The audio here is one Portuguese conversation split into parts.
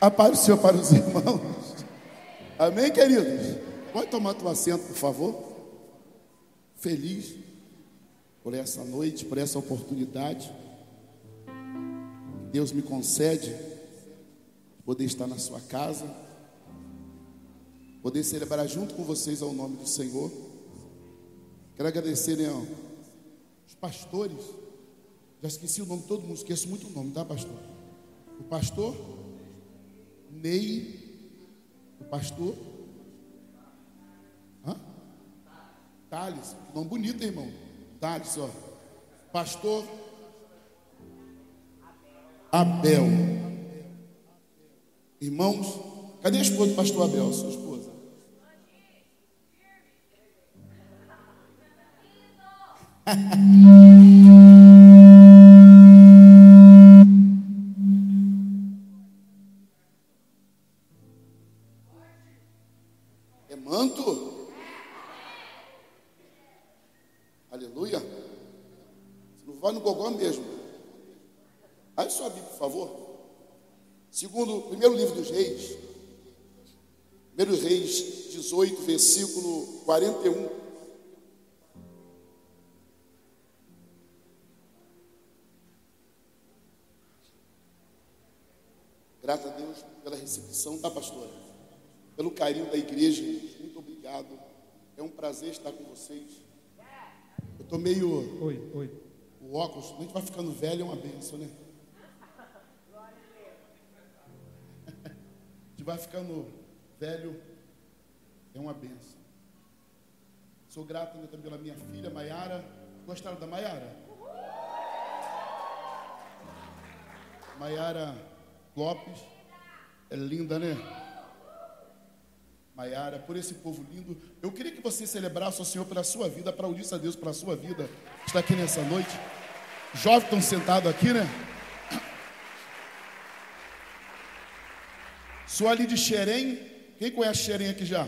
A paz do Senhor para os irmãos. Amém, queridos? Pode tomar teu assento, por favor. Feliz por essa noite, por essa oportunidade. Deus me concede poder estar na sua casa, poder celebrar junto com vocês ao nome do Senhor. Quero agradecer, né, os pastores. Já esqueci o nome de todo mundo, esqueço muito o nome, tá, pastor? O pastor Ney, o pastor Hã? Thales, nome bonito, irmão. Thales, ó. Pastor Abel. Irmãos, cadê a esposa do pastor Abel, sua esposa? versículo 41. Graças a Deus pela recepção, tá, pastora? Pelo carinho da igreja, muito obrigado. É um prazer estar com vocês. Eu tô meio. Oi, oi. O óculos, a gente vai ficando velho, é uma benção, né? A gente vai ficando velho, é uma benção. Sou grato ainda também pela minha filha, Maiara. Gostaram da Maiara? Maiara Lopes. É linda, né? Maiara, por esse povo lindo. Eu queria que você celebrasse o Senhor pela sua vida, para a Deus pela sua vida. Está aqui nessa noite. Jovens estão sentados aqui, né? Sou ali de Xerém. Quem conhece Xerém aqui já?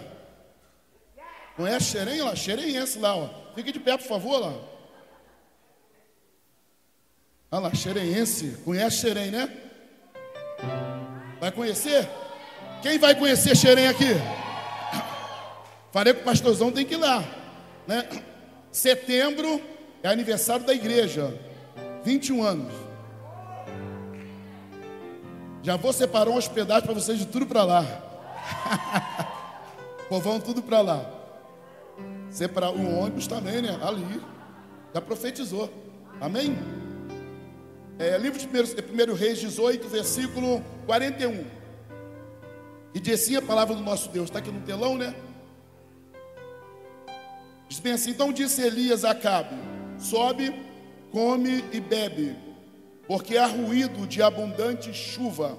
Conhece Xerém lá? Xerenhense lá, ó. Fique de pé, por favor, lá. Olha lá, Xerenhense. Conhece Xerém, né? Vai conhecer? Quem vai conhecer Xerém aqui? Falei que o pastorzão tem que ir lá. Né? Setembro é aniversário da igreja. 21 anos. Já vou separar um hospedagem para vocês de tudo para lá. Povão tudo para lá. Separar o ônibus também, né? Ali. Já profetizou. Amém? É, livro de 1 Reis 18, versículo 41. E diz assim a palavra do nosso Deus. Está aqui no telão, né? Diz bem assim: Então disse Elias a Acabe: Sobe, come e bebe, porque há ruído de abundante chuva.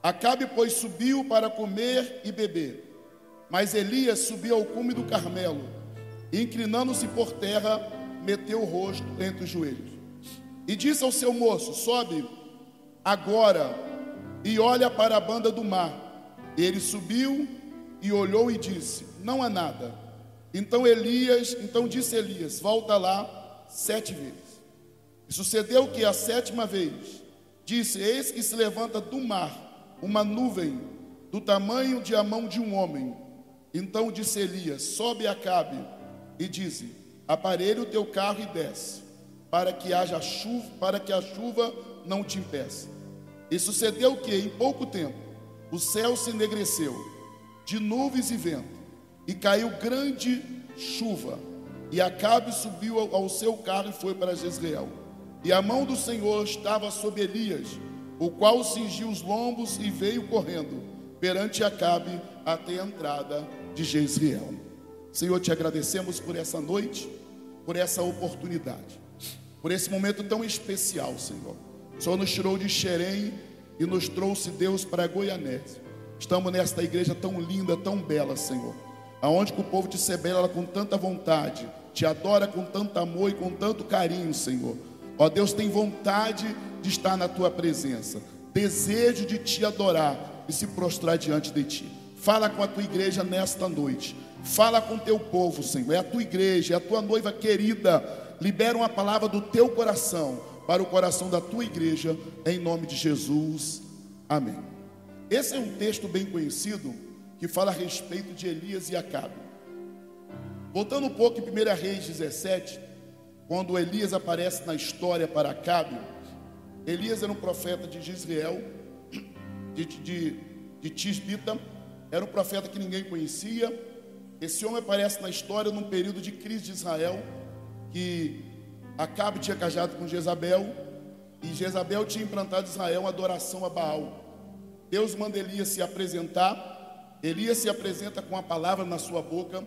Acabe, pois, subiu para comer e beber. Mas Elias subiu ao cume do Carmelo, e inclinando-se por terra, meteu o rosto entre os joelhos. E disse ao seu moço: Sobe agora e olha para a banda do mar. Ele subiu e olhou e disse: Não há nada. Então Elias, então disse Elias: Volta lá sete vezes. E sucedeu que a sétima vez disse: Eis que se levanta do mar uma nuvem do tamanho de a mão de um homem. Então disse Elias: Sobe Acabe e dize: Aparelhe o teu carro e desce, para que haja chuva, para que a chuva não te impeça. E sucedeu que em pouco tempo o céu se enegreceu de nuvens e vento, e caiu grande chuva. E Acabe subiu ao seu carro e foi para Jezreel. E a mão do Senhor estava sobre Elias, o qual cingiu os lombos e veio correndo perante Acabe até a entrada de Jezreel. Senhor, te agradecemos por essa noite, por essa oportunidade, por esse momento tão especial, Senhor. O Senhor nos tirou de Xerém e nos trouxe, Deus, para Goianese. Estamos nesta igreja tão linda, tão bela, Senhor. Aonde que o povo te celebra com tanta vontade, te adora com tanto amor e com tanto carinho, Senhor. Ó Deus, tem vontade de estar na tua presença, desejo de te adorar e se prostrar diante de ti. Fala com a tua igreja nesta noite. Fala com teu povo, Senhor. É a tua igreja, é a tua noiva querida. Libera uma palavra do teu coração para o coração da tua igreja, em nome de Jesus. Amém. esse é um texto bem conhecido que fala a respeito de Elias e Acabe. Voltando um pouco em 1 Reis 17, quando Elias aparece na história para Acabe, Elias era um profeta de Israel, de, de, de Tisbita, era um profeta que ninguém conhecia. Esse homem aparece na história num período de crise de Israel, que Acabe tinha casado com Jezabel, e Jezabel tinha implantado em Israel uma adoração a Baal. Deus manda Elias se apresentar, Elias se apresenta com a palavra na sua boca.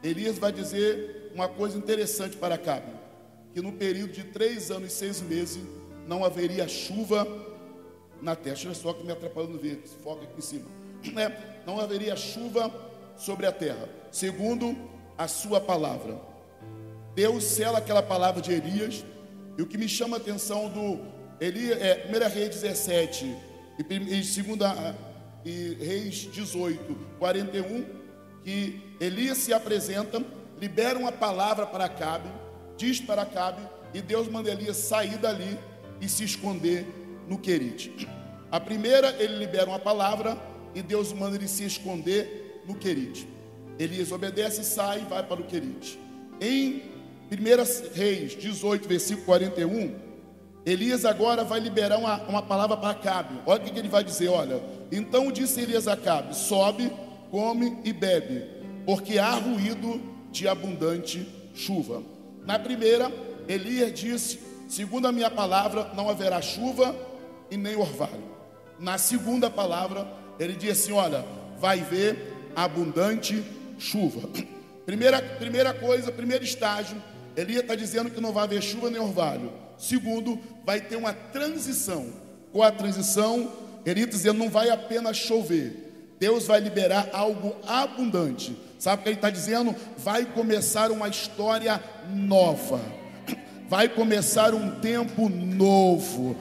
Elias vai dizer uma coisa interessante para Acabe: que no período de três anos e seis meses não haveria chuva na terra. Eu só que me atrapalhando ver, foca aqui em cima. É, não haveria chuva sobre a terra, segundo a sua palavra. Deus sela aquela palavra de Elias, e o que me chama a atenção do Elias, é 1 Reis 17 e, 2 e Reis 18, 41, que Elias se apresenta, libera uma palavra para Acabe, diz para Acabe, e Deus manda Elias sair dali e se esconder no Querite. A primeira, ele libera uma palavra e Deus manda ele se esconder no Querite. Elias obedece, sai e vai para o Querite. Em 1 Reis 18, versículo 41, Elias agora vai liberar uma, uma palavra para Acabe. Olha o que, que ele vai dizer: olha, então disse Elias a Acabe: sobe, come e bebe, porque há ruído de abundante chuva. Na primeira, Elias disse: segundo a minha palavra, não haverá chuva e nem orvalho. Na segunda palavra, ele diz assim: olha, vai ver abundante chuva. Primeira, primeira coisa, primeiro estágio, Elias está dizendo que não vai haver chuva nem orvalho. Segundo, vai ter uma transição. Com a transição, Elias está dizendo não vai apenas chover. Deus vai liberar algo abundante. Sabe o que ele está dizendo? Vai começar uma história nova. Vai começar um tempo novo.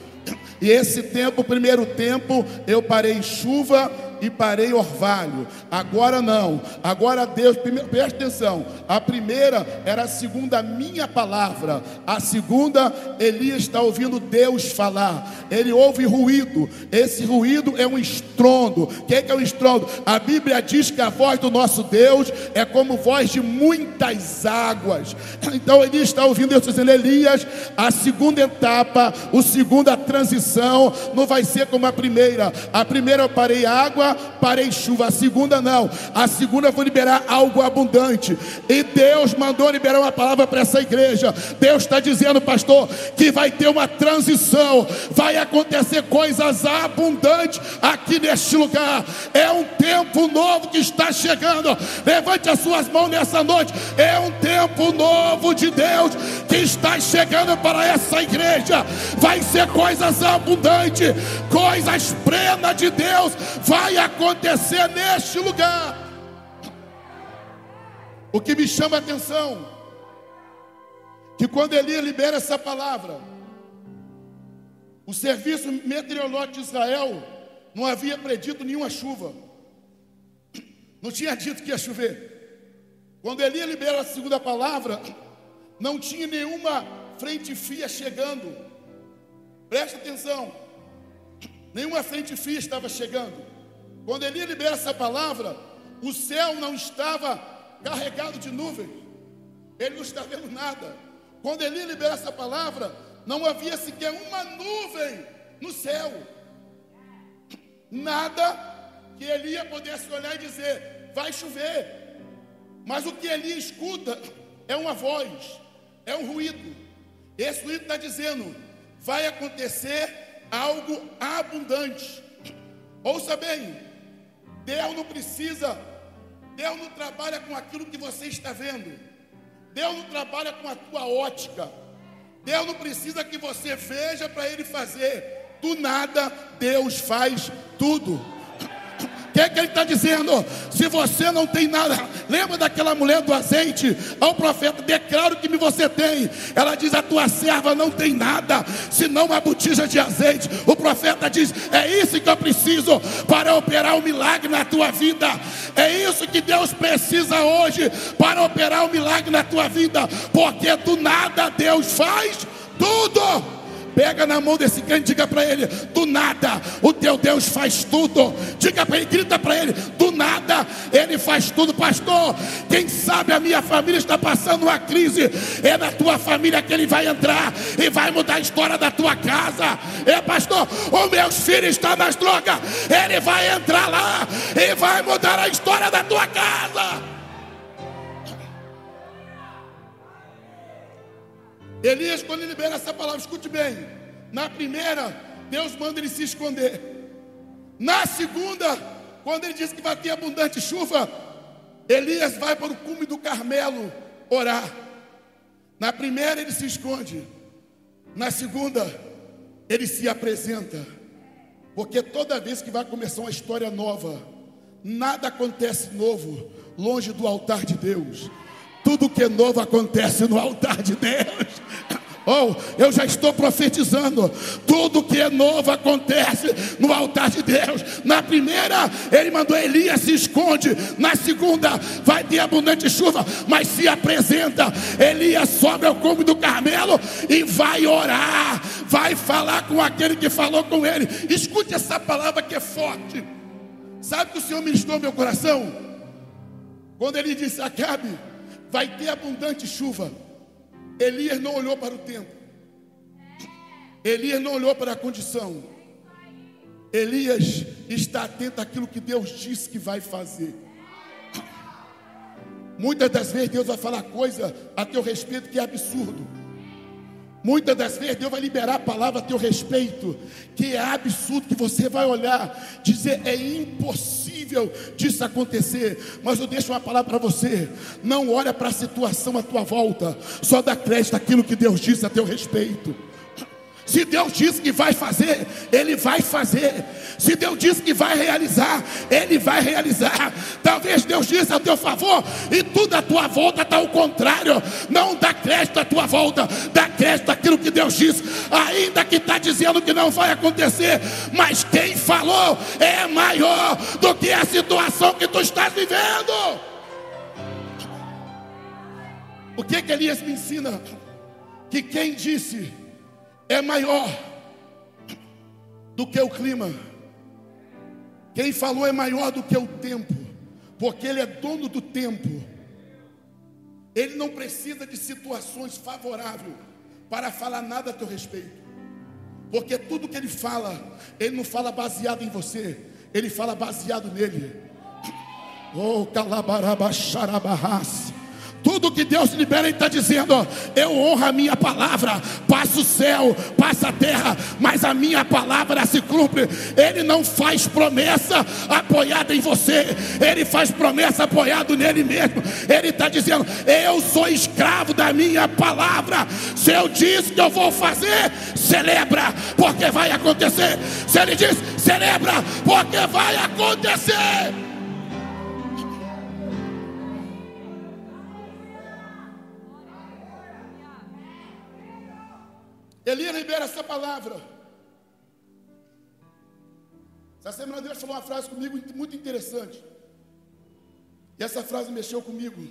E esse tempo, o primeiro tempo, eu parei chuva e parei orvalho. Agora não. Agora Deus, preste atenção. A primeira era a segunda minha palavra. A segunda, Elias está ouvindo Deus falar. Ele ouve ruído. Esse ruído é um estrondo. O que é, que é um estrondo? A Bíblia diz que a voz do nosso Deus é como voz de muitas águas. Então Elias está ouvindo Deus dizendo: Elias, a segunda etapa, a segunda transição, não vai ser como a primeira. A primeira eu parei água parei chuva. A segunda não. A segunda foi liberar algo abundante. E Deus mandou liberar uma palavra para essa igreja. Deus está dizendo, pastor, que vai ter uma transição. Vai acontecer coisas abundantes aqui neste lugar. É um tempo novo que está chegando. Levante as suas mãos nessa noite. É um tempo novo de Deus que está chegando para essa igreja. Vai ser coisas abundantes, coisas plenas de Deus. Vai acontecer neste lugar. O que me chama a atenção, que quando Elias libera essa palavra, o serviço meteorológico de Israel não havia predito nenhuma chuva, não tinha dito que ia chover. Quando Elias libera a segunda palavra, não tinha nenhuma frente fria chegando. Preste atenção, nenhuma frente fria estava chegando. Quando Elias libera essa palavra, o céu não estava carregado de nuvens, ele não está vendo nada. Quando Elias libera essa palavra, não havia sequer uma nuvem no céu, nada que Elias pudesse olhar e dizer: vai chover. Mas o que Elias escuta é uma voz, é um ruído. Esse ruído está dizendo: vai acontecer algo abundante. Ouça bem, Deus não precisa, Deus não trabalha com aquilo que você está vendo. Deus não trabalha com a tua ótica. Deus não precisa que você veja para Ele fazer. Do nada, Deus faz tudo que, é que ele está dizendo? Se você não tem nada, lembra daquela mulher do azeite? Ao profeta, declaro que você tem. Ela diz: A tua serva não tem nada, senão uma botija de azeite. O profeta diz: É isso que eu preciso para operar o um milagre na tua vida. É isso que Deus precisa hoje para operar o um milagre na tua vida, porque do nada Deus faz tudo. Pega na mão desse crente, diga para ele: do nada, o teu Deus faz tudo. Diga para ele, grita para ele: do nada, ele faz tudo, pastor. Quem sabe a minha família está passando uma crise, é na tua família que ele vai entrar e vai mudar a história da tua casa. É, pastor, o meu filho está nas drogas, ele vai entrar lá e vai mudar a história da tua casa. Elias, quando ele libera essa palavra, escute bem. Na primeira, Deus manda ele se esconder. Na segunda, quando ele diz que vai ter abundante chuva, Elias vai para o cume do Carmelo orar. Na primeira, ele se esconde. Na segunda, ele se apresenta. Porque toda vez que vai começar uma história nova, nada acontece novo longe do altar de Deus. Tudo que é novo acontece no altar de Deus. Oh, eu já estou profetizando. Tudo que é novo acontece no altar de Deus. Na primeira, ele mandou Elias se esconde. Na segunda, vai ter abundante chuva, mas se apresenta. Elias sobe ao cume do Carmelo e vai orar. Vai falar com aquele que falou com ele. Escute essa palavra que é forte. Sabe que o Senhor ministrou meu coração? Quando ele disse: Acabe vai ter abundante chuva. Elias não olhou para o tempo. Elias não olhou para a condição. Elias está atento àquilo que Deus disse que vai fazer. Muitas das vezes Deus vai falar coisa a teu respeito que é absurdo. Muitas das vezes Deus vai liberar a palavra a teu respeito, que é absurdo, que você vai olhar, dizer é impossível disso acontecer. Mas eu deixo uma palavra para você: não olha para a situação à tua volta, só dá crédito àquilo que Deus disse a teu respeito. Se Deus diz que vai fazer, Ele vai fazer. Se Deus diz que vai realizar, Ele vai realizar. Talvez Deus disse a teu favor e tudo à tua volta está ao contrário. Não dá crédito à tua volta, dá crédito àquilo que Deus disse, ainda que está dizendo que não vai acontecer. Mas quem falou é maior do que a situação que tu estás vivendo. O que, que Elias me ensina? Que quem disse é maior do que o clima. Quem falou é maior do que o tempo, porque Ele é dono do tempo. Ele não precisa de situações favoráveis para falar nada a teu respeito. Porque tudo que ele fala, ele não fala baseado em você, ele fala baseado nele. Oh, calabarabacharabarras. Tudo que Deus libera, Ele está dizendo: Eu honro a minha palavra, passa o céu, passa a terra, mas a minha palavra se cumpre. Ele não faz promessa apoiada em você, Ele faz promessa apoiado nele mesmo. Ele está dizendo: Eu sou escravo da minha palavra. Se eu disse que eu vou fazer, celebra, porque vai acontecer. Se Ele diz, celebra, porque vai acontecer. Elias libera essa palavra. Essa semana Deus falou uma frase comigo muito interessante. E essa frase mexeu comigo.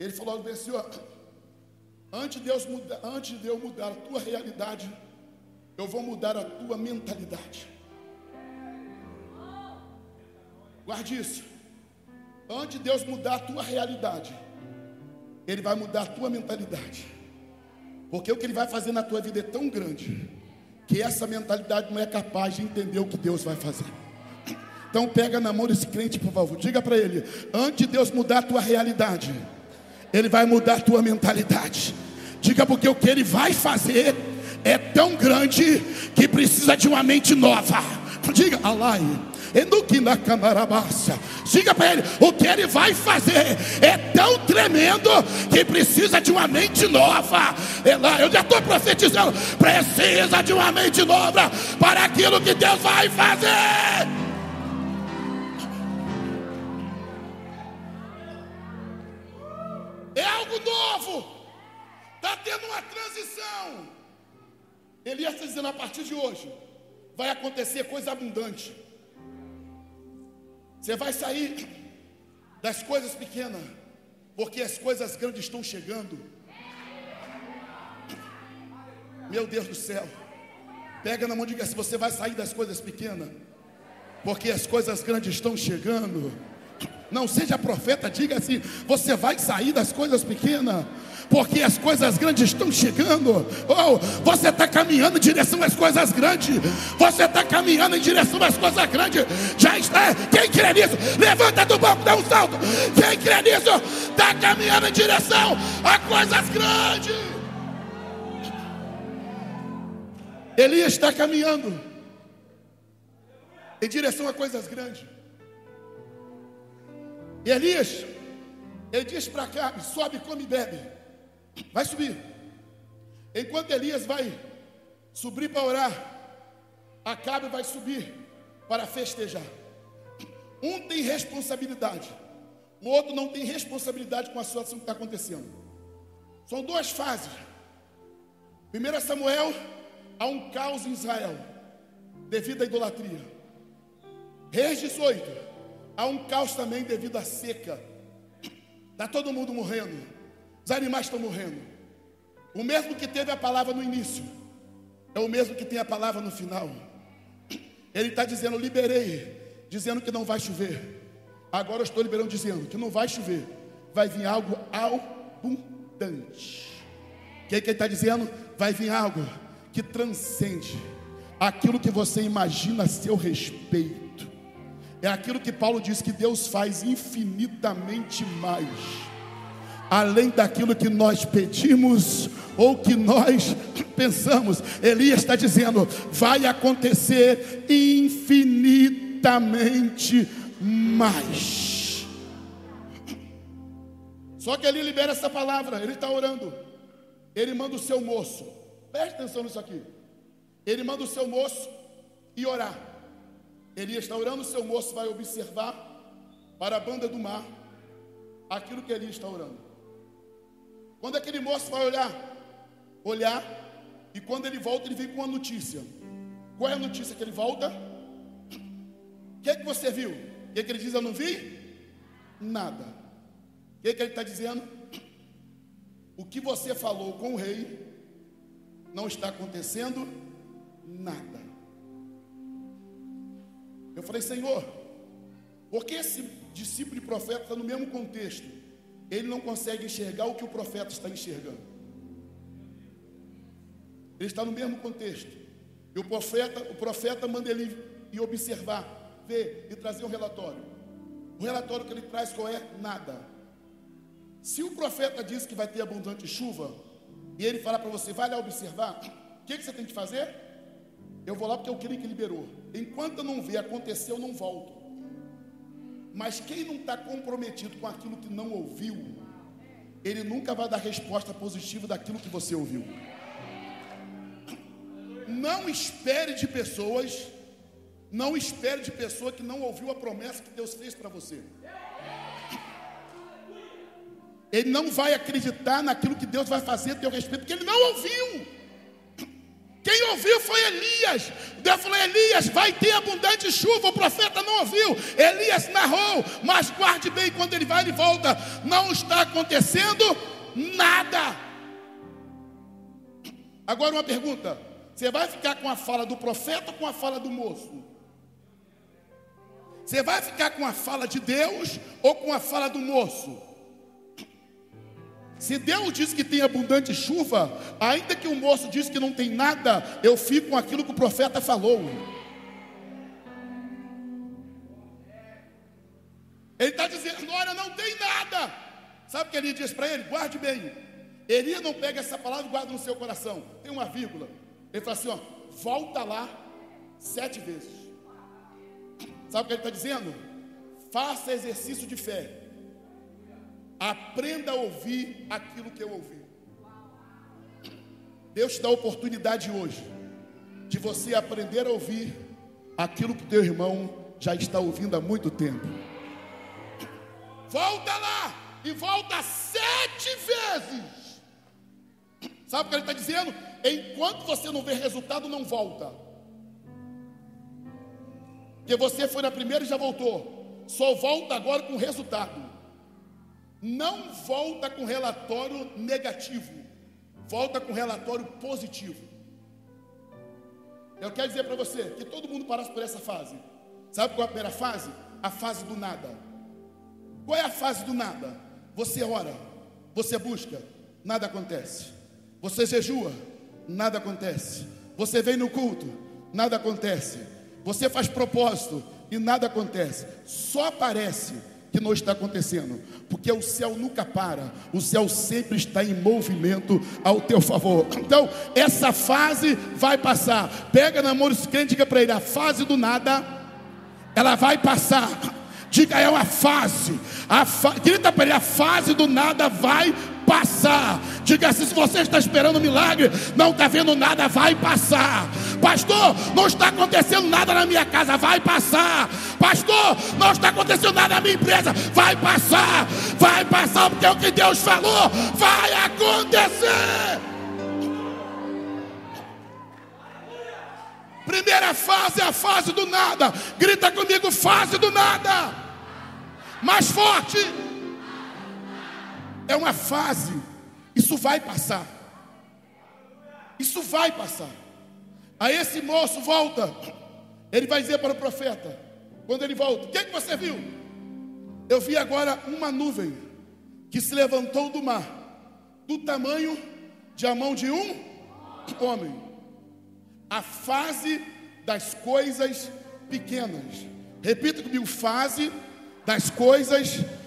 Ele falou bem assim: ó, antes, de Deus antes de eu mudar a tua realidade, eu vou mudar a tua mentalidade. Guarde isso. Antes de Deus mudar a tua realidade, Ele vai mudar a tua mentalidade. Porque o que ele vai fazer na tua vida é tão grande que essa mentalidade não é capaz de entender o que Deus vai fazer. Então pega na mão desse crente, por favor. Diga para ele: antes de Deus mudar a tua realidade, Ele vai mudar a tua mentalidade. Diga porque o que Ele vai fazer é tão grande que precisa de uma mente nova. Diga, Alai. Diga para ele: o que ele vai fazer é tão tremendo que precisa de uma mente nova. Eu já estou profetizando: precisa de uma mente nova para aquilo que Deus vai fazer. É algo novo. Está tendo uma transição. Elias está dizendo: a partir de hoje vai acontecer coisa abundante. Você vai sair das coisas pequenas, porque as coisas grandes estão chegando. Meu Deus do céu. Pega na mão e diga se você vai sair das coisas pequenas. Porque as coisas grandes estão chegando. Não seja profeta, diga assim: você vai sair das coisas pequenas, porque as coisas grandes estão chegando. Oh, você está caminhando em direção às coisas grandes. Você está caminhando em direção às coisas grandes. Já está. Quem crê nisso? Levanta do banco, dá um salto. Quem crê nisso? Está caminhando em direção a coisas grandes. Elias está caminhando em direção a coisas grandes. E Elias, ele diz para cá: sobe, come e bebe. Vai subir. Enquanto Elias vai subir para orar, Acabe vai subir para festejar. Um tem responsabilidade, o outro não tem responsabilidade com a situação que está acontecendo. São duas fases. Primeiro Samuel, há um caos em Israel, devido à idolatria. Reis 18, Há um caos também devido à seca. Está todo mundo morrendo. Os animais estão morrendo. O mesmo que teve a palavra no início, é o mesmo que tem a palavra no final. Ele está dizendo: liberei, dizendo que não vai chover. Agora eu estou liberando, dizendo que não vai chover. Vai vir algo abundante. O que, que ele está dizendo? Vai vir algo que transcende aquilo que você imagina a seu respeito. É aquilo que Paulo diz que Deus faz infinitamente mais, além daquilo que nós pedimos ou que nós pensamos. Elias está dizendo: vai acontecer infinitamente mais. Só que ele libera essa palavra, ele está orando. Ele manda o seu moço, preste atenção nisso aqui. Ele manda o seu moço e orar. Elias está orando, seu moço vai observar para a banda do mar aquilo que Elias está orando. Quando aquele moço vai olhar, olhar, e quando ele volta, ele vem com uma notícia. Qual é a notícia que ele volta? O que, é que você viu? O que, é que ele diz? Eu não vi nada. O que, é que ele está dizendo? O que você falou com o rei não está acontecendo nada. Eu falei, Senhor, porque esse discípulo de profeta está no mesmo contexto, ele não consegue enxergar o que o profeta está enxergando. Ele está no mesmo contexto. E o profeta, o profeta manda ele ir observar, ver e trazer um relatório. O relatório que ele traz qual é? Nada. Se o profeta diz que vai ter abundante chuva, e ele fala para você, vai lá observar, o que, que você tem que fazer? Eu vou lá porque eu creio que liberou. Enquanto eu não ver acontecer, eu não volto. Mas quem não está comprometido com aquilo que não ouviu, ele nunca vai dar resposta positiva daquilo que você ouviu. Não espere de pessoas, não espere de pessoa que não ouviu a promessa que Deus fez para você. Ele não vai acreditar naquilo que Deus vai fazer a teu respeito, porque ele não ouviu. Quem ouviu foi Elias. Deus falou: Elias, vai ter abundante chuva. O profeta não ouviu. Elias narrou, mas guarde bem quando ele vai e volta. Não está acontecendo nada. Agora uma pergunta: você vai ficar com a fala do profeta ou com a fala do moço? Você vai ficar com a fala de Deus ou com a fala do moço? Se Deus diz que tem abundante chuva, ainda que o moço diz que não tem nada, eu fico com aquilo que o profeta falou. Ele está dizendo: Olha, não tem nada. Sabe o que ele diz para ele? Guarde bem. Elias não pega essa palavra e guarda no seu coração. Tem uma vírgula. Ele fala assim: ó, volta lá sete vezes. Sabe o que ele está dizendo? Faça exercício de fé. Aprenda a ouvir aquilo que eu ouvi. Deus te dá a oportunidade hoje de você aprender a ouvir aquilo que teu irmão já está ouvindo há muito tempo. Volta lá e volta sete vezes. Sabe o que ele está dizendo? Enquanto você não vê resultado, não volta. Porque você foi na primeira e já voltou. Só volta agora com resultado não volta com relatório negativo, volta com relatório positivo. eu quero dizer para você que todo mundo passa por essa fase. Sabe qual é a primeira fase? A fase do nada. Qual é a fase do nada? Você ora, você busca, nada acontece. Você jejua, nada acontece. Você vem no culto, nada acontece. Você faz propósito e nada acontece. Só aparece que não está acontecendo, porque o céu nunca para, o céu sempre está em movimento ao teu favor. Então, essa fase vai passar. Pega na mão desse crente diga para ele: a fase do nada, ela vai passar. Diga, é uma fase. A fa... Grita para ele: a fase do nada vai passar. Diga assim: se você está esperando um milagre, não está vendo nada, vai passar. Pastor, não está acontecendo nada na minha casa, vai passar. Pastor, não está acontecendo nada na minha empresa, vai passar. Vai passar, porque o que Deus falou, vai acontecer. Primeira fase é a fase do nada. Grita comigo, fase do nada. Mais forte. É uma fase. Isso vai passar. Isso vai passar. Aí esse moço volta. Ele vai dizer para o profeta: quando ele volta, o que, é que você viu? Eu vi agora uma nuvem que se levantou do mar, do tamanho de a mão de um homem. A fase das coisas pequenas. Repita comigo: fase das coisas pequenas.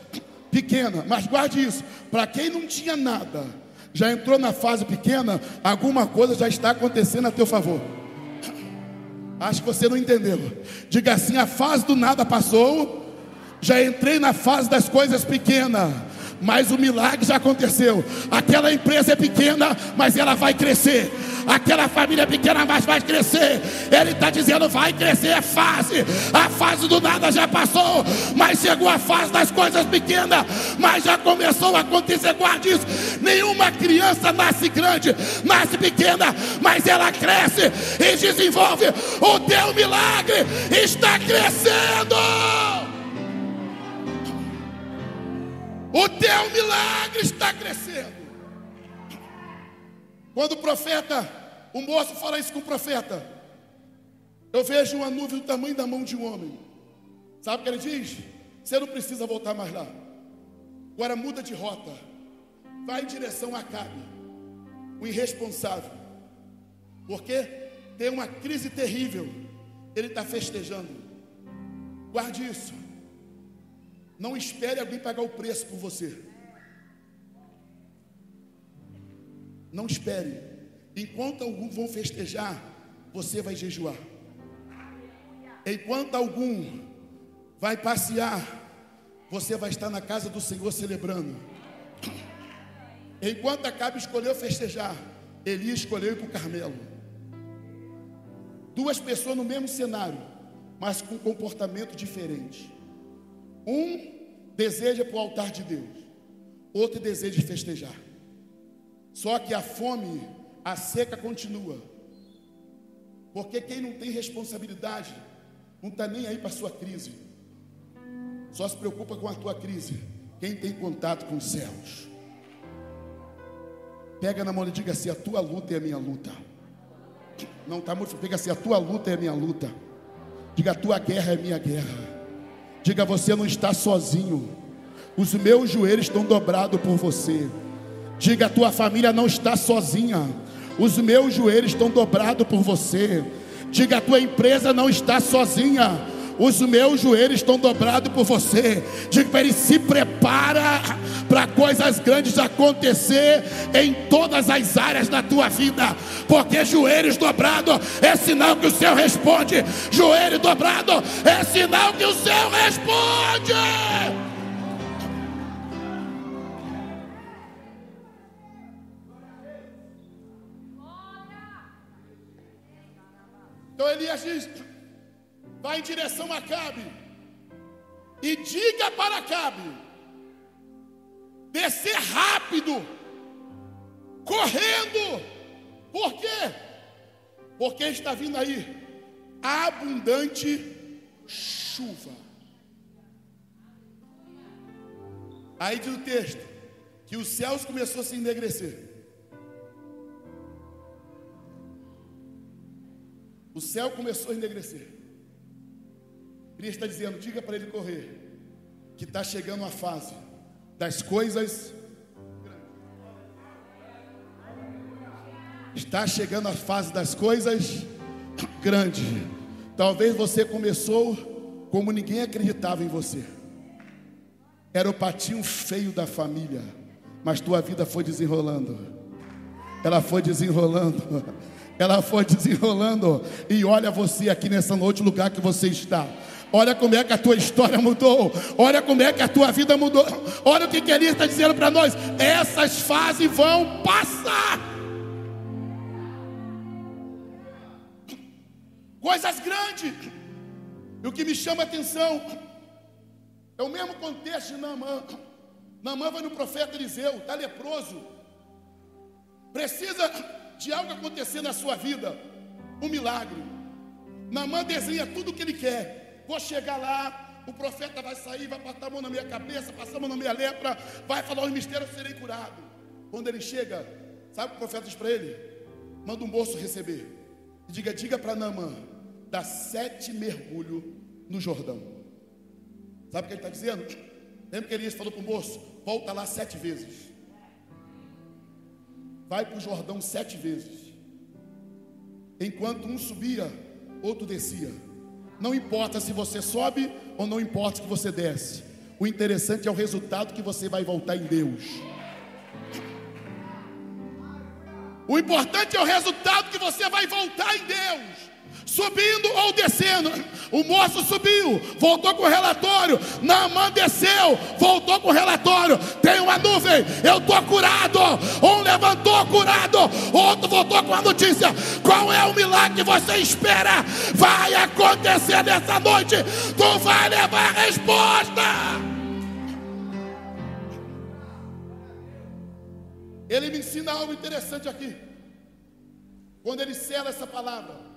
Mas guarde isso: para quem não tinha nada, já entrou na fase pequena, alguma coisa já está acontecendo a teu favor. Acho que você não entendeu. Diga assim: a fase do nada passou, já entrei na fase das coisas pequenas mas o milagre já aconteceu. Aquela empresa é pequena, mas ela vai crescer. Aquela família pequena, mas vai crescer. Ele está dizendo: vai crescer, é fase. A fase do nada já passou, mas chegou a fase das coisas pequenas, mas já começou a acontecer. Guarde isso: nenhuma criança nasce grande, nasce pequena, mas ela cresce e desenvolve. O teu milagre está crescendo. O teu milagre está crescendo. Quando o profeta, o moço fala isso com o profeta, eu vejo uma nuvem do tamanho da mão de um homem. Sabe o que ele diz? Você não precisa voltar mais lá. Agora muda de rota. Vai em direção a Cabe, o irresponsável. Porque tem uma crise terrível. Ele está festejando. Guarde isso. Não espere alguém pagar o preço por você. Não espere. Enquanto alguns vão festejar, você vai jejuar. Enquanto algum vai passear, você vai estar na casa do Senhor celebrando. Enquanto Acabe escolheu festejar, Eli escolheu ir para o Carmelo. Duas pessoas no mesmo cenário, mas com comportamento diferente. Um deseja para o altar de Deus, outro deseja festejar. Só que a fome, a seca continua. Porque quem não tem responsabilidade, não está nem aí para a sua crise. Só se preocupa com a tua crise. Quem tem contato com os céus. Pega na mão e diga assim: a tua luta é a minha luta. Não está muito. Pega assim: a tua luta é a minha luta. Diga: a tua guerra é a minha guerra. Diga: você não está sozinho. Os meus joelhos estão dobrados por você. Diga: a tua família não está sozinha. Os meus joelhos estão dobrados por você. Diga: a tua empresa não está sozinha. Os meus joelhos estão dobrados por você. Diga para ele: se prepara para coisas grandes acontecer em todas as áreas da tua vida. Porque joelhos dobrados é sinal que o céu responde. Joelho dobrado é sinal que o céu responde. Então Elias diz: vai em direção a Cabe e diga para Cabe descer rápido, correndo. Por quê? Porque está vindo aí abundante chuva. Aí diz o texto que os céus começou a se ennegrecer. O céu começou a enegrecer. Ele está dizendo: diga para ele correr, que está chegando a fase das coisas. Está chegando a fase das coisas grandes. Talvez você começou como ninguém acreditava em você. Era o patinho feio da família, mas tua vida foi desenrolando. Ela foi desenrolando. Ela foi desenrolando. E olha você aqui nessa noite, lugar que você está. Olha como é que a tua história mudou. Olha como é que a tua vida mudou. Olha o que, que ele está dizendo para nós. Essas fases vão passar. Coisas grandes. E o que me chama a atenção é o mesmo contexto de Naamã. Naamã vai no profeta Eliseu, está leproso. Precisa de algo acontecer na sua vida. Um milagre. Naamã desenha tudo o que ele quer. Vou chegar lá, o profeta vai sair, vai passar a mão na minha cabeça, passar a mão na minha lepra, vai falar os mistérios, serei curado. Quando ele chega, sabe o que o profeta diz para ele? Manda um moço receber. E diga, diga para Naamã, dá sete mergulhos no Jordão. Sabe o que ele está dizendo? Lembra que Elias falou para o moço: volta lá sete vezes. Vai para o Jordão sete vezes. Enquanto um subia, outro descia. Não importa se você sobe ou não importa que você desce. O interessante é o resultado que você vai voltar em Deus. O importante é o resultado que você vai voltar em Deus subindo ou descendo. O moço subiu, voltou com o relatório. Naamã desceu, voltou com o relatório. Tem uma nuvem, eu estou curado. Um levantou curado, outro voltou com a notícia. Qual é o milagre que você espera? Vai acontecer nessa noite. Tu vai levar a resposta. Ele me ensina algo interessante aqui. Quando ele sela essa palavra.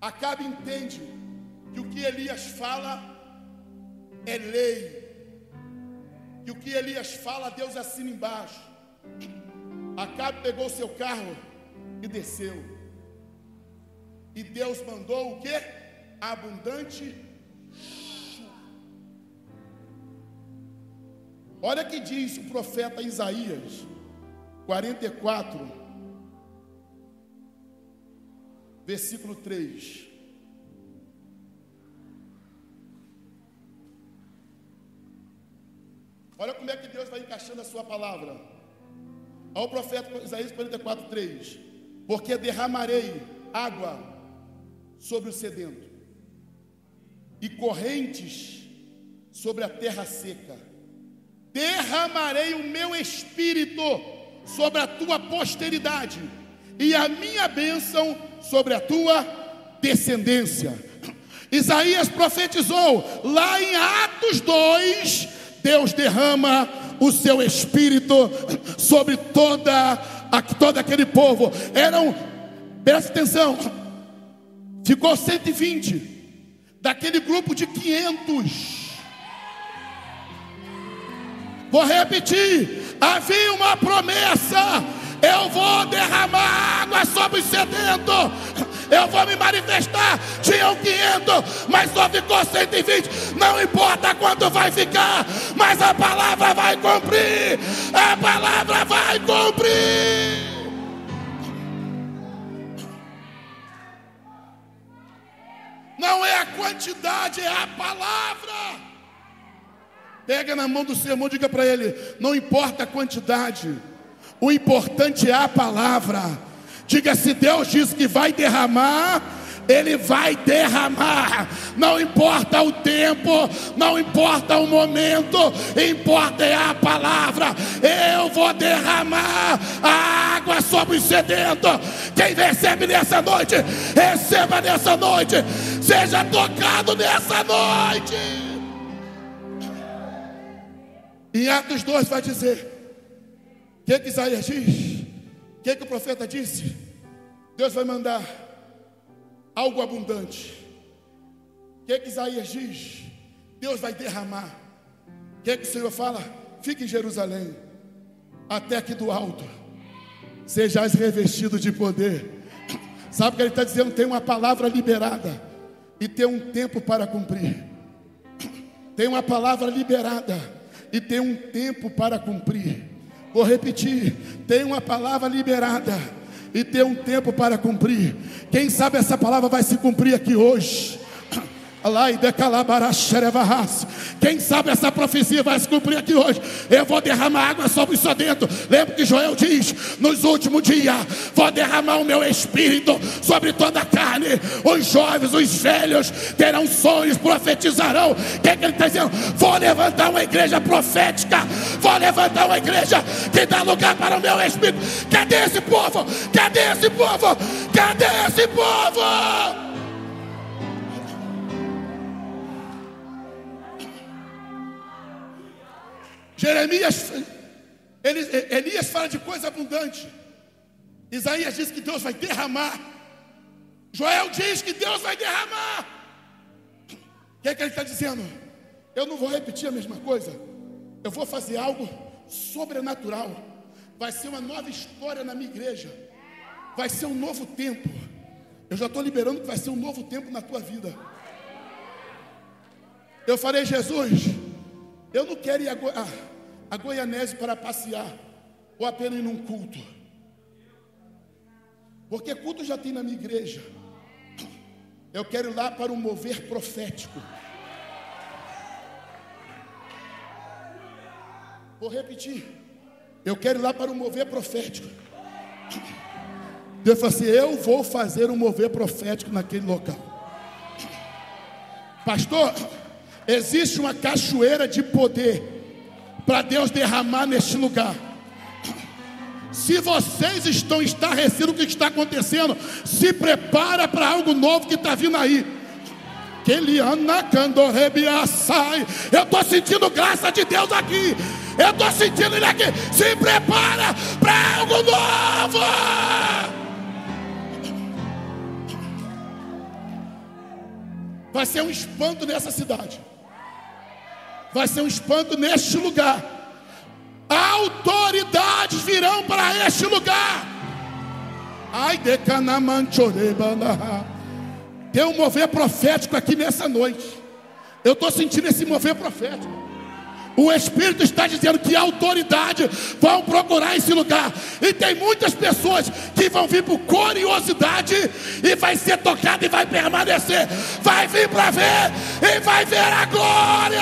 Acabe entende que o que Elias fala é lei. Que o que Elias fala, Deus assina embaixo. Acabe pegou seu carro e desceu. E Deus mandou o que? Abundante. Olha que diz o profeta Isaías 44, versículo 3. Olha como é que Deus vai encaixando a sua palavra. Ao profeta Isaías 44, 3. Porque derramarei água sobre o sedento, e correntes sobre a terra seca. Derramarei o meu espírito sobre a tua posteridade, e a minha bênção sobre a tua descendência. Isaías profetizou lá em Atos 2: Deus derrama o seu espírito sobre toda, todo aquele povo. Eram, presta atenção, ficou 120 daquele grupo de 500. Vou repetir: havia uma promessa eu vou derramar água sobre o sedento. Eu vou me manifestar. Tinham 500, mas só ficou 120. Não importa quanto vai ficar, mas a palavra vai cumprir. A palavra vai cumprir. Não é a quantidade, é a palavra. Pega na mão do seu irmão, diga para ele: não importa a quantidade o importante é a palavra. Diga se Deus diz que vai derramar, ele vai derramar. Não importa o tempo, não importa o momento, importa é a palavra. Eu vou derramar a água sobre o sedento. Quem recebe nessa noite, receba nessa noite. Seja tocado nessa noite. Em Atos 2 vai dizer: que, que Isaías diz? O que, que o profeta disse? Deus vai mandar algo abundante. O que, que Isaías diz? Deus vai derramar. O que, que o Senhor fala? Fique em Jerusalém, até que do alto sejais revestido de poder Sabe o que ele está dizendo? Tem uma palavra liberada e tem um tempo para cumprir. Tem uma palavra liberada e tem um tempo para cumprir. Vou repetir: tem uma palavra liberada e tem um tempo para cumprir. Quem sabe essa palavra vai se cumprir aqui hoje. Quem sabe essa profecia vai se cumprir aqui hoje. Eu vou derramar água sobre isso dentro. Lembra que Joel diz: nos últimos dias, vou derramar o meu espírito sobre toda a carne. Os jovens, os velhos terão sonhos, profetizarão. O que, é que ele está dizendo? Vou levantar uma igreja profética. Vou levantar uma igreja que dá lugar para o meu espírito. Cadê esse povo? Cadê esse povo? Cadê esse povo? Jeremias, ele, Elias fala de coisa abundante. Isaías diz que Deus vai derramar. Joel diz que Deus vai derramar. O que é que ele está dizendo? Eu não vou repetir a mesma coisa. Eu vou fazer algo sobrenatural. Vai ser uma nova história na minha igreja. Vai ser um novo tempo. Eu já estou liberando que vai ser um novo tempo na tua vida. Eu falei, Jesus, eu não quero ir agora. Ah, a Goianese para passear ou apenas ir num culto. Porque culto já tem na minha igreja. Eu quero ir lá para um mover profético. Vou repetir. Eu quero ir lá para um mover profético. Deus falou assim: Eu vou fazer um mover profético naquele local. Pastor, existe uma cachoeira de poder para Deus derramar neste lugar. Se vocês estão estarrecidos o que está acontecendo, se prepara para algo novo que está vindo aí. Eu estou sentindo graça de Deus aqui. Eu estou sentindo ele aqui. Se prepara para algo novo. Vai ser um espanto nessa cidade vai ser um espanto neste lugar. Autoridades virão para este lugar. Ai, decanamanchorebana. Tem um mover profético aqui nessa noite. Eu estou sentindo esse mover profético. O Espírito está dizendo que autoridade vão procurar esse lugar. E tem muitas pessoas que vão vir por curiosidade e vai ser tocado e vai permanecer. Vai vir para ver e vai ver a glória.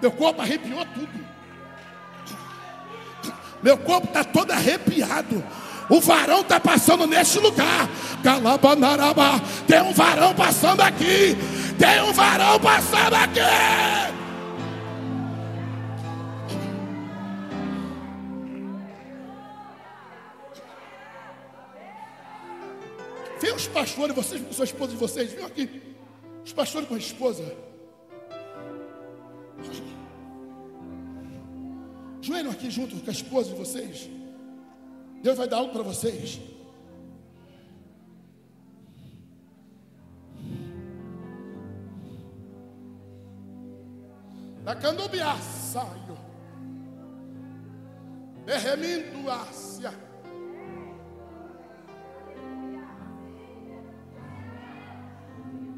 Meu corpo arrepiou tudo. Meu corpo está todo arrepiado. O varão está passando neste lugar. Calabanaraba. Tem um varão passando aqui. Tem um varão passando aqui. Vem os pastores, vocês com sua esposa de vocês, vem aqui. Os pastores com a esposa. Joelho aqui junto com a esposa de vocês. Deus vai dar algo para vocês. Da candubia saio. Berremindo ásia.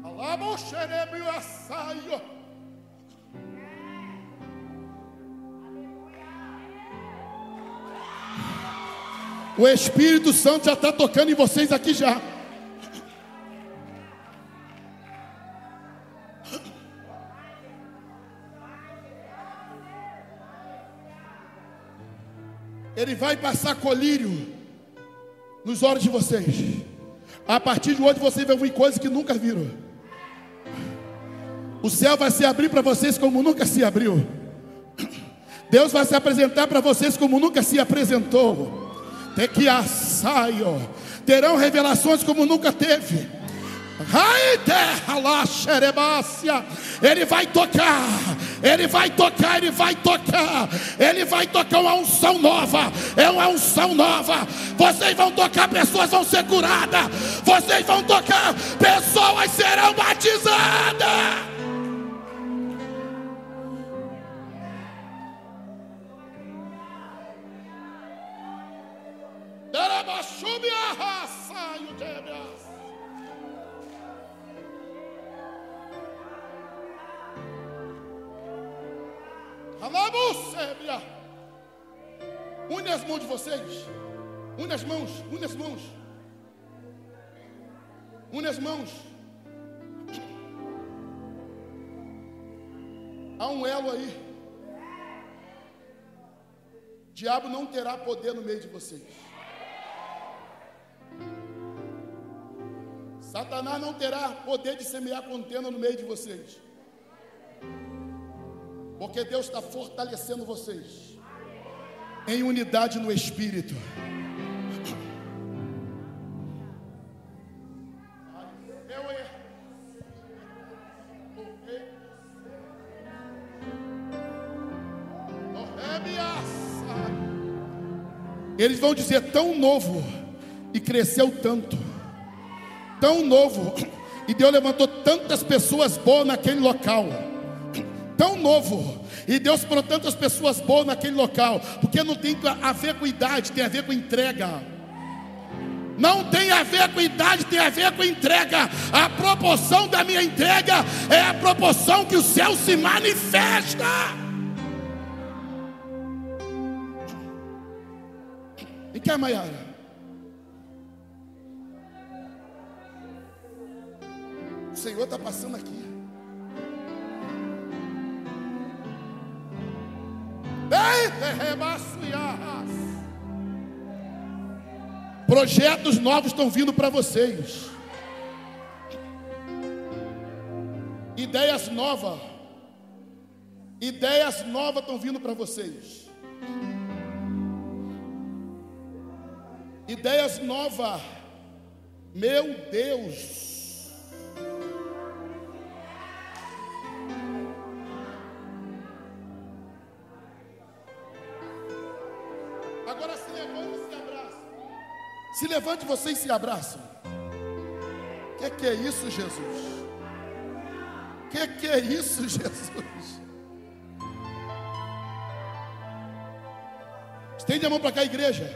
Alabo xerebio saio. O Espírito Santo já está tocando em vocês aqui já. Ele vai passar colírio nos olhos de vocês. A partir de hoje vocês vão ver coisas que nunca viram. O céu vai se abrir para vocês como nunca se abriu. Deus vai se apresentar para vocês como nunca se apresentou que assaio, terão revelações como nunca teve. Ele vai tocar, ele vai tocar, ele vai tocar, ele vai tocar uma unção nova, é uma unção nova. Vocês vão tocar, pessoas vão ser curadas, vocês vão tocar, pessoas serão batizadas. Mãos de vocês. Une as mãos, une as mãos. Une as mãos. Há um elo aí. O diabo não terá poder no meio de vocês. Satanás não terá poder de semear contenda no meio de vocês. Porque Deus está fortalecendo vocês em unidade no Espírito. Eles vão dizer tão novo e cresceu tanto, tão novo, e Deus levantou tantas pessoas boas naquele local, tão novo, e Deus falou tantas pessoas boas naquele local, porque não tem a ver com idade, tem a ver com entrega. Não tem a ver com idade, tem a ver com entrega. A proporção da minha entrega é a proporção que o céu se manifesta. E que é Maiara? O Senhor está passando aqui. Projetos novos estão vindo para vocês. Ideias novas. Ideias novas estão vindo para vocês. Ideias novas. Meu Deus. Se levante você e se abraça. O que, que é isso, Jesus? O que, que é isso, Jesus? Estende a mão para cá, igreja.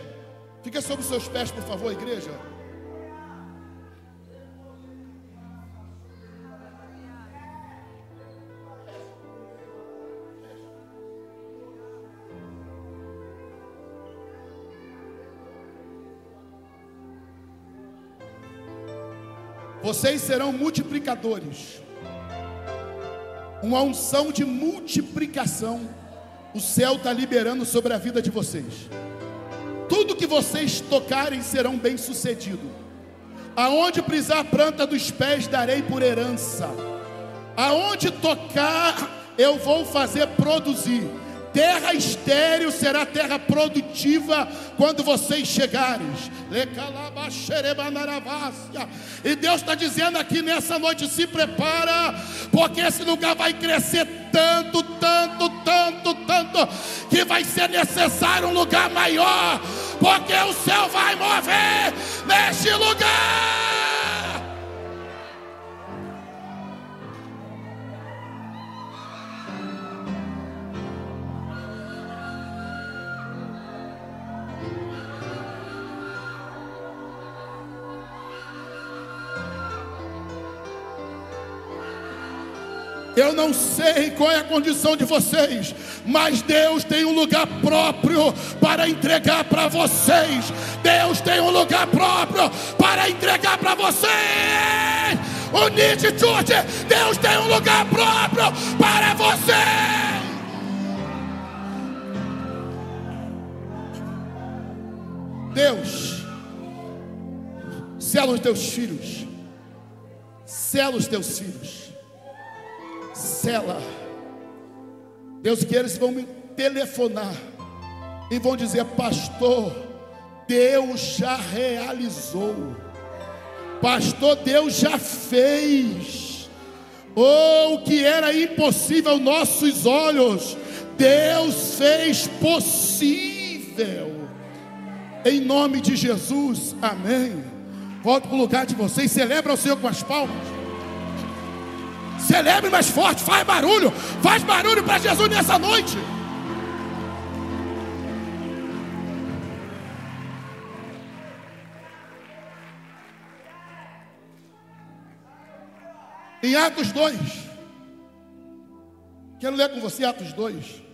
Fica sobre os seus pés, por favor, igreja. Vocês serão multiplicadores. Uma unção de multiplicação. O céu está liberando sobre a vida de vocês. Tudo que vocês tocarem serão bem-sucedido. Aonde pisar a planta dos pés, darei por herança. Aonde tocar, eu vou fazer produzir. Terra estéril será terra produtiva quando vocês chegarem. E Deus está dizendo aqui nessa noite: se prepara, porque esse lugar vai crescer tanto, tanto, tanto, tanto, que vai ser necessário um lugar maior, porque o céu vai mover neste lugar. Eu não sei qual é a condição de vocês, mas Deus tem um lugar próprio para entregar para vocês. Deus tem um lugar próprio para entregar para vocês. Unite Church, Deus tem um lugar próprio para vocês. Deus, sela os teus filhos, sela os teus filhos cela. Deus que eles vão me telefonar e vão dizer: Pastor, Deus já realizou. Pastor, Deus já fez. Oh, o que era impossível aos nossos olhos, Deus fez possível. Em nome de Jesus, amém. Volta para o lugar de vocês, celebra o Senhor com as palmas. Celebre mais forte, faz barulho, faz barulho para Jesus nessa noite. Em Atos 2, quero ler com você Atos 2.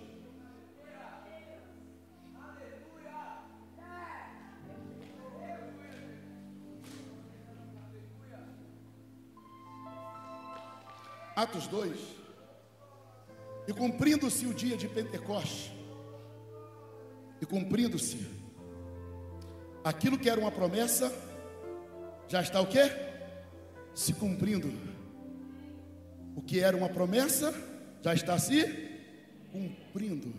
Atos 2. E cumprindo-se o dia de Pentecoste, e cumprindo-se aquilo que era uma promessa, já está o quê? Se cumprindo. O que era uma promessa, já está se cumprindo.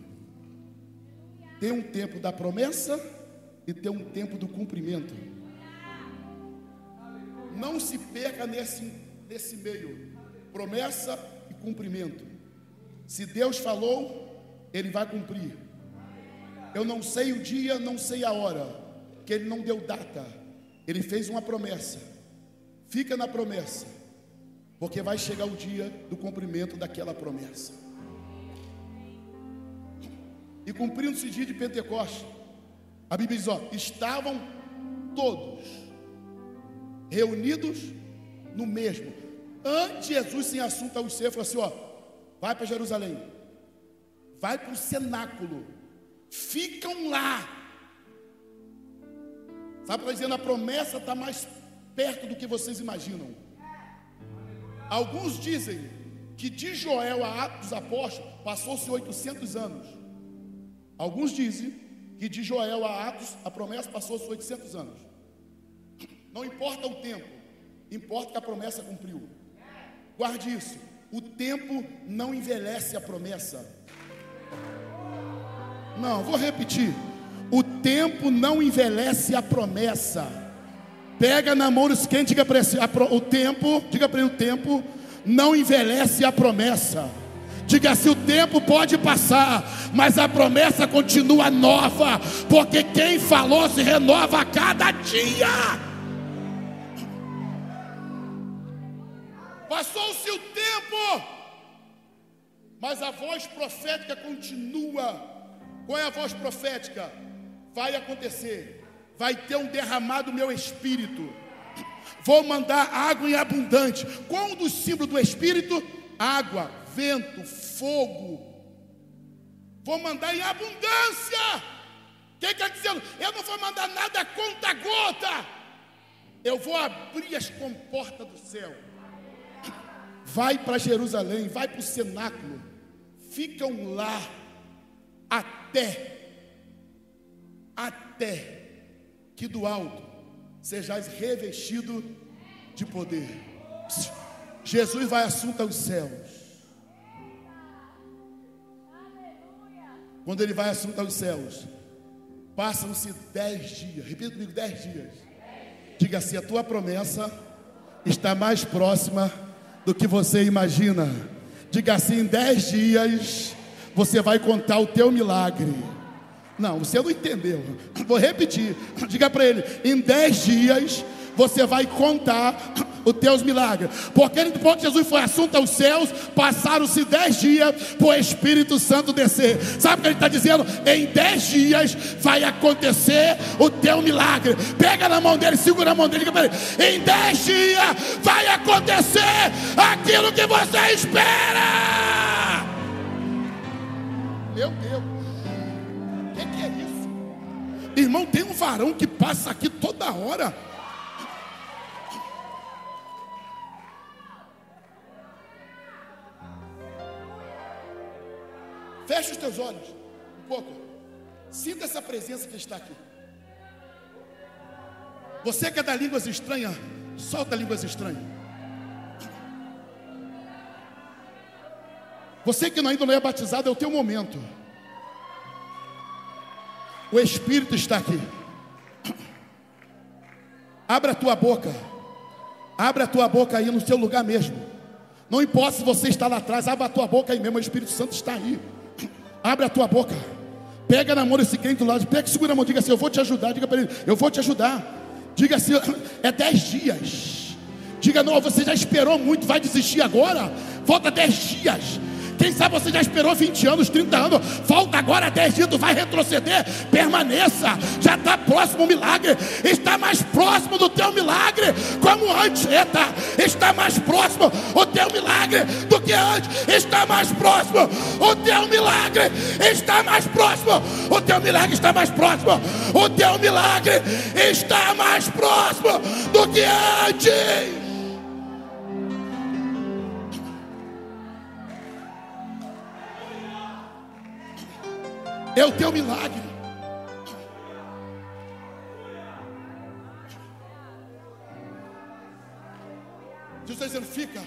Tem um tempo da promessa e tem um tempo do cumprimento. Não se perca nesse, nesse meio, promessa e cumprimento. Se Deus falou, Ele vai cumprir. Eu não sei o dia, não sei a hora, que Ele não deu data. Ele fez uma promessa. Fica na promessa, porque vai chegar o dia do cumprimento daquela promessa. E cumprindo-se o dia de Pentecostes, a Bíblia diz: ó, estavam todos reunidos no mesmo. Antes Jesus, sem assunto aos seus, falou assim: ó, vai para Jerusalém, vai para o cenáculo, ficam lá. Sabe para dizendo, a promessa está mais perto do que vocês imaginam. Alguns dizem que de Joel a Atos Apóstolos passou-se 800 anos. Alguns dizem que de Joel a Atos a promessa passou-se 800 anos. Não importa o tempo, importa que a promessa cumpriu. Guarde isso. O tempo não envelhece a promessa. Não, vou repetir. O tempo não envelhece a promessa. Pega na mão dos quem diga para o tempo, diga para ele o tempo não envelhece a promessa. Diga assim: o tempo pode passar, mas a promessa continua nova, porque quem falou se renova a cada dia. Passou-se o tempo, mas a voz profética continua. Qual é a voz profética? Vai acontecer, vai ter um derramado meu espírito. Vou mandar água em abundante. Qual um dos símbolos do espírito? Água, vento, fogo. Vou mandar em abundância. Quem está dizendo? Eu não vou mandar nada conta gota. Eu vou abrir as comportas do céu. Vai para Jerusalém, vai para o cenáculo. Ficam lá até, até que do alto sejais revestido de poder. Jesus vai assunto aos céus. Quando ele vai assunto aos céus, passam-se dez dias. Repita comigo, dez dias. Diga assim: a tua promessa está mais próxima do que você imagina. Diga assim: em dez dias você vai contar o teu milagre. Não, você não entendeu. Vou repetir. Diga para ele: em dez dias você vai contar os teus milagres. Porque que Jesus foi assunto aos céus, passaram-se dez dias para o Espírito Santo descer. Sabe o que ele está dizendo? Em dez dias vai acontecer o teu milagre. Pega na mão dele, segura a mão dele. Em dez dias vai acontecer aquilo que você espera. Meu Deus, o que é isso? Irmão, tem um varão que passa aqui toda hora. Teus olhos um pouco. Sinta essa presença que está aqui. Você que é da línguas estranhas, solta línguas estranhas. Você que ainda não é batizado, é o teu momento. O Espírito está aqui. Abra a tua boca. Abra a tua boca aí no seu lugar mesmo. Não importa se você está lá atrás, abra a tua boca aí mesmo, o Espírito Santo está aí. Abre a tua boca. Pega na mão desse crente do lado. Pega, segura a mão. Diga assim: Eu vou te ajudar. Diga para ele: Eu vou te ajudar. Diga assim: É dez dias. Diga: Não, você já esperou muito. Vai desistir agora? Falta dez dias. Quem sabe você já esperou 20 anos, 30 anos, falta agora 10 dias, tu vai retroceder, permaneça, já está próximo o milagre, está mais próximo do teu milagre, como antes, eita, está mais próximo o teu milagre do que antes, está mais próximo o teu milagre, está mais próximo, o teu milagre está mais próximo, o teu milagre está mais próximo do que antes. É o teu milagre. Jesus está dizendo: fica,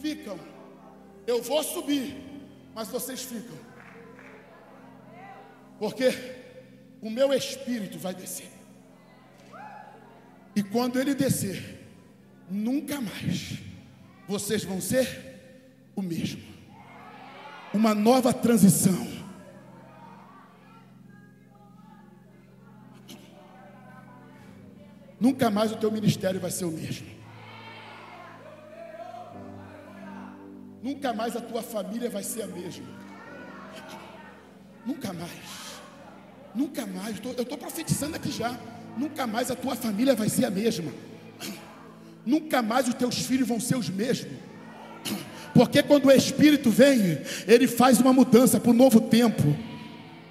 ficam. Eu vou subir, mas vocês ficam. Porque o meu espírito vai descer. E quando ele descer, nunca mais vocês vão ser o mesmo. Uma nova transição. Nunca mais o teu ministério vai ser o mesmo. Nunca mais a tua família vai ser a mesma. Nunca mais. Nunca mais. Eu estou profetizando aqui já. Nunca mais a tua família vai ser a mesma. Nunca mais os teus filhos vão ser os mesmos. Porque quando o Espírito vem, ele faz uma mudança para o novo tempo.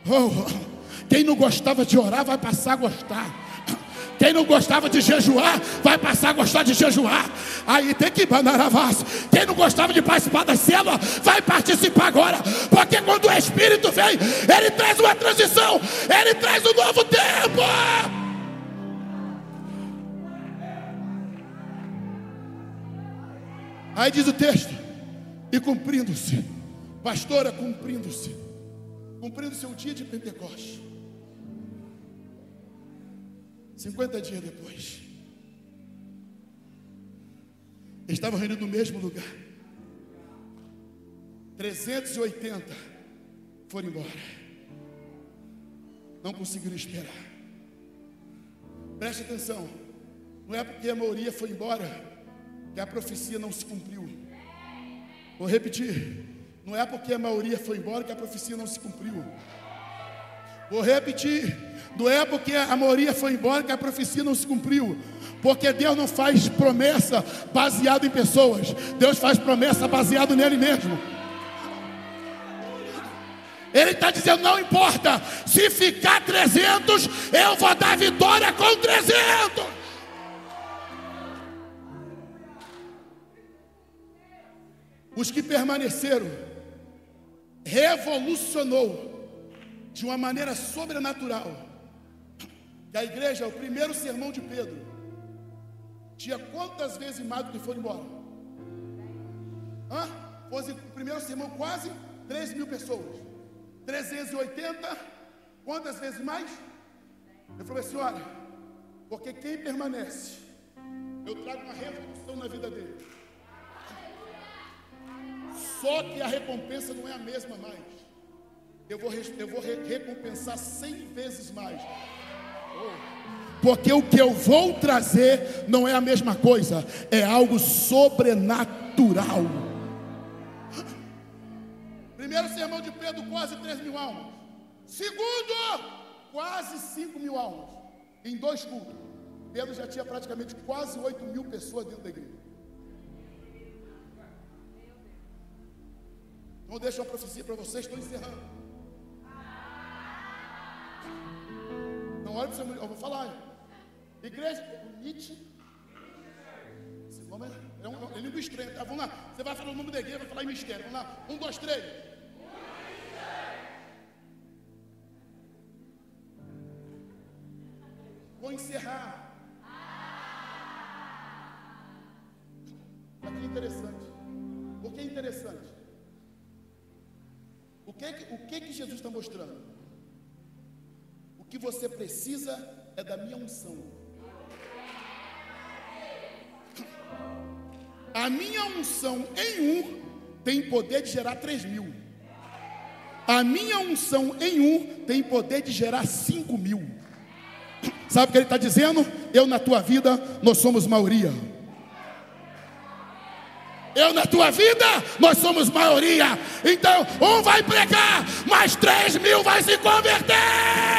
Oh, quem não gostava de orar vai passar a gostar. Quem não gostava de jejuar, vai passar a gostar de jejuar. Aí tem que vaso. Quem não gostava de participar da célula, vai participar agora. Porque quando o Espírito vem, ele traz uma transição, ele traz um novo tempo. Aí diz o texto: e cumprindo-se, pastora, cumprindo-se, cumprindo-se o dia de Pentecostes. 50 dias depois, estavam reunidos no mesmo lugar. 380 foram embora. Não conseguiram esperar. Preste atenção. Não é porque a maioria foi embora que a profecia não se cumpriu. Vou repetir. Não é porque a maioria foi embora que a profecia não se cumpriu. Vou repetir. Não é porque a maioria foi embora que a profecia não se cumpriu. Porque Deus não faz promessa baseada em pessoas. Deus faz promessa baseada nele mesmo. Ele está dizendo: não importa, se ficar 300, eu vou dar vitória com 300. Os que permaneceram, revolucionou de uma maneira sobrenatural. E a igreja, o primeiro sermão de Pedro, tinha quantas vezes mais do que foram embora? Hã? Fosse o primeiro sermão, quase 3 mil pessoas. 380, quantas vezes mais? Eu falei assim: olha, porque quem permanece, eu trago uma revolução na vida dele. Só que a recompensa não é a mesma mais. Eu vou, eu vou recompensar cem vezes mais. Porque o que eu vou trazer não é a mesma coisa, é algo sobrenatural. Primeiro sermão de Pedro, quase 3 mil almas. Segundo, quase 5 mil almas. Em dois cultos. Pedro já tinha praticamente quase 8 mil pessoas dentro da igreja. Não deixa uma profecia para vocês, estou encerrando. Não olha para o seu eu vou falar. Igreja, Nietzsche. Esse nome é, é, um, é língua estranha, tá? Vamos lá. Você vai falar o nome da igreja, vai falar em mistério. Vamos lá. Um, dois, três. Vou encerrar. Aqui é interessante. O que é interessante? O que, o que, que Jesus está mostrando? Que você precisa é da minha unção. A minha unção em um tem poder de gerar três mil. A minha unção em um tem poder de gerar cinco mil. Sabe o que ele está dizendo? Eu na tua vida, nós somos maioria. Eu na tua vida, nós somos maioria. Então, um vai pregar, mas três mil vai se converter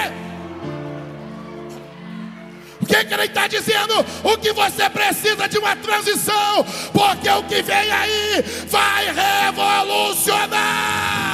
que, que ele está dizendo? O que você precisa de uma transição, porque o que vem aí vai revolucionar.